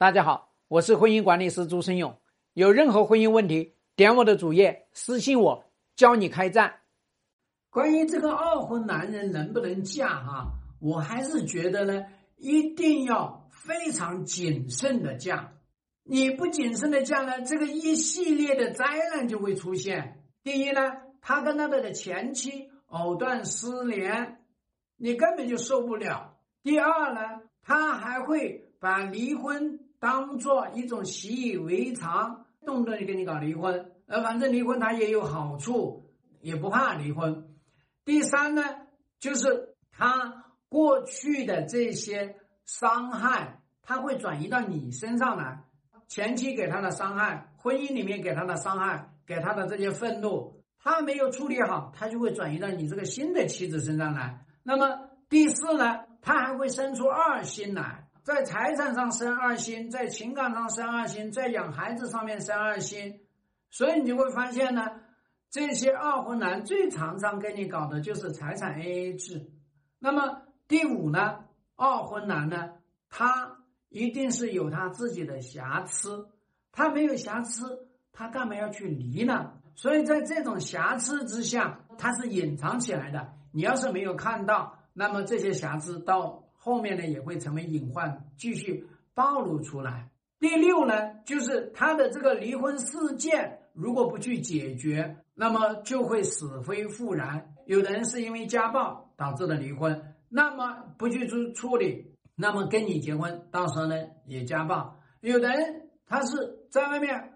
大家好，我是婚姻管理师朱生勇。有任何婚姻问题，点我的主页私信我，教你开战。关于这个二婚男人能不能嫁哈，我还是觉得呢，一定要非常谨慎的嫁。你不谨慎的嫁呢，这个一系列的灾难就会出现。第一呢，他跟他的前妻藕断丝连，你根本就受不了。第二呢，他还会把离婚。当做一种习以为常，动不动就跟你搞离婚，呃，反正离婚他也有好处，也不怕离婚。第三呢，就是他过去的这些伤害，他会转移到你身上来。前期给他的伤害，婚姻里面给他的伤害，给他的这些愤怒，他没有处理好，他就会转移到你这个新的妻子身上来。那么第四呢，他还会生出二心来。在财产上生二心，在情感上生二心，在养孩子上面生二心，所以你就会发现呢，这些二婚男最常常跟你搞的就是财产 AA 制。那么第五呢，二婚男呢，他一定是有他自己的瑕疵，他没有瑕疵，他干嘛要去离呢？所以在这种瑕疵之下，他是隐藏起来的。你要是没有看到，那么这些瑕疵到。后面呢也会成为隐患，继续暴露出来。第六呢，就是他的这个离婚事件，如果不去解决，那么就会死灰复燃。有的人是因为家暴导致的离婚，那么不去处处理，那么跟你结婚，到时候呢也家暴。有的人他是在外面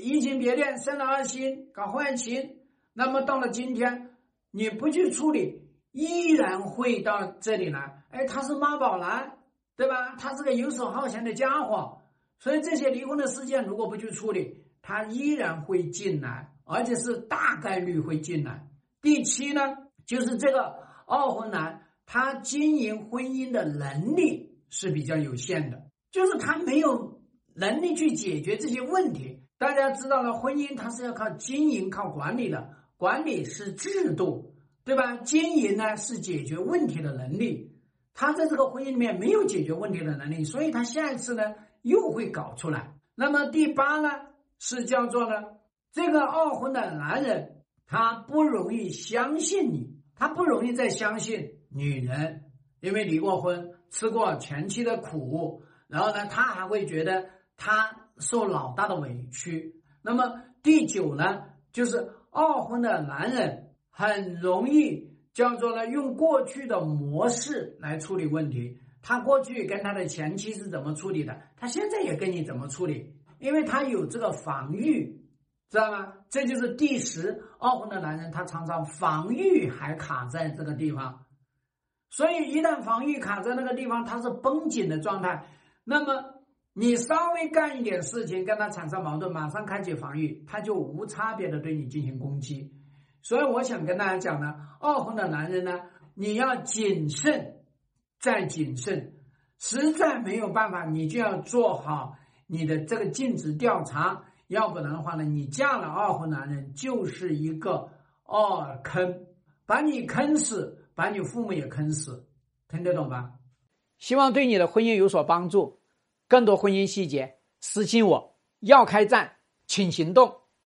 移情别恋，生了二心，搞婚外情，那么到了今天，你不去处理。依然会到这里来，哎，他是妈宝男，对吧？他是个游手好闲的家伙，所以这些离婚的事件如果不去处理，他依然会进来，而且是大概率会进来。第七呢，就是这个二婚男，他经营婚姻的能力是比较有限的，就是他没有能力去解决这些问题。大家知道了，婚姻它是要靠经营、靠管理的，管理是制度。对吧？经营呢是解决问题的能力，他在这个婚姻里面没有解决问题的能力，所以他下一次呢又会搞出来。那么第八呢是叫做呢，这个二婚的男人他不容易相信你，他不容易再相信女人，因为离过婚，吃过前妻的苦，然后呢他还会觉得他受老大的委屈。那么第九呢就是二婚的男人。很容易叫做呢，用过去的模式来处理问题。他过去跟他的前妻是怎么处理的，他现在也跟你怎么处理，因为他有这个防御，知道吗？这就是第十二婚的男人，他常常防御还卡在这个地方，所以一旦防御卡在那个地方，他是绷紧的状态。那么你稍微干一点事情，跟他产生矛盾，马上开启防御，他就无差别的对你进行攻击。所以我想跟大家讲呢，二婚的男人呢，你要谨慎，再谨慎，实在没有办法，你就要做好你的这个尽职调查，要不然的话呢，你嫁了二婚男人就是一个二坑，把你坑死，把你父母也坑死，听得懂吧？希望对你的婚姻有所帮助，更多婚姻细节私信我，要开战，请行动。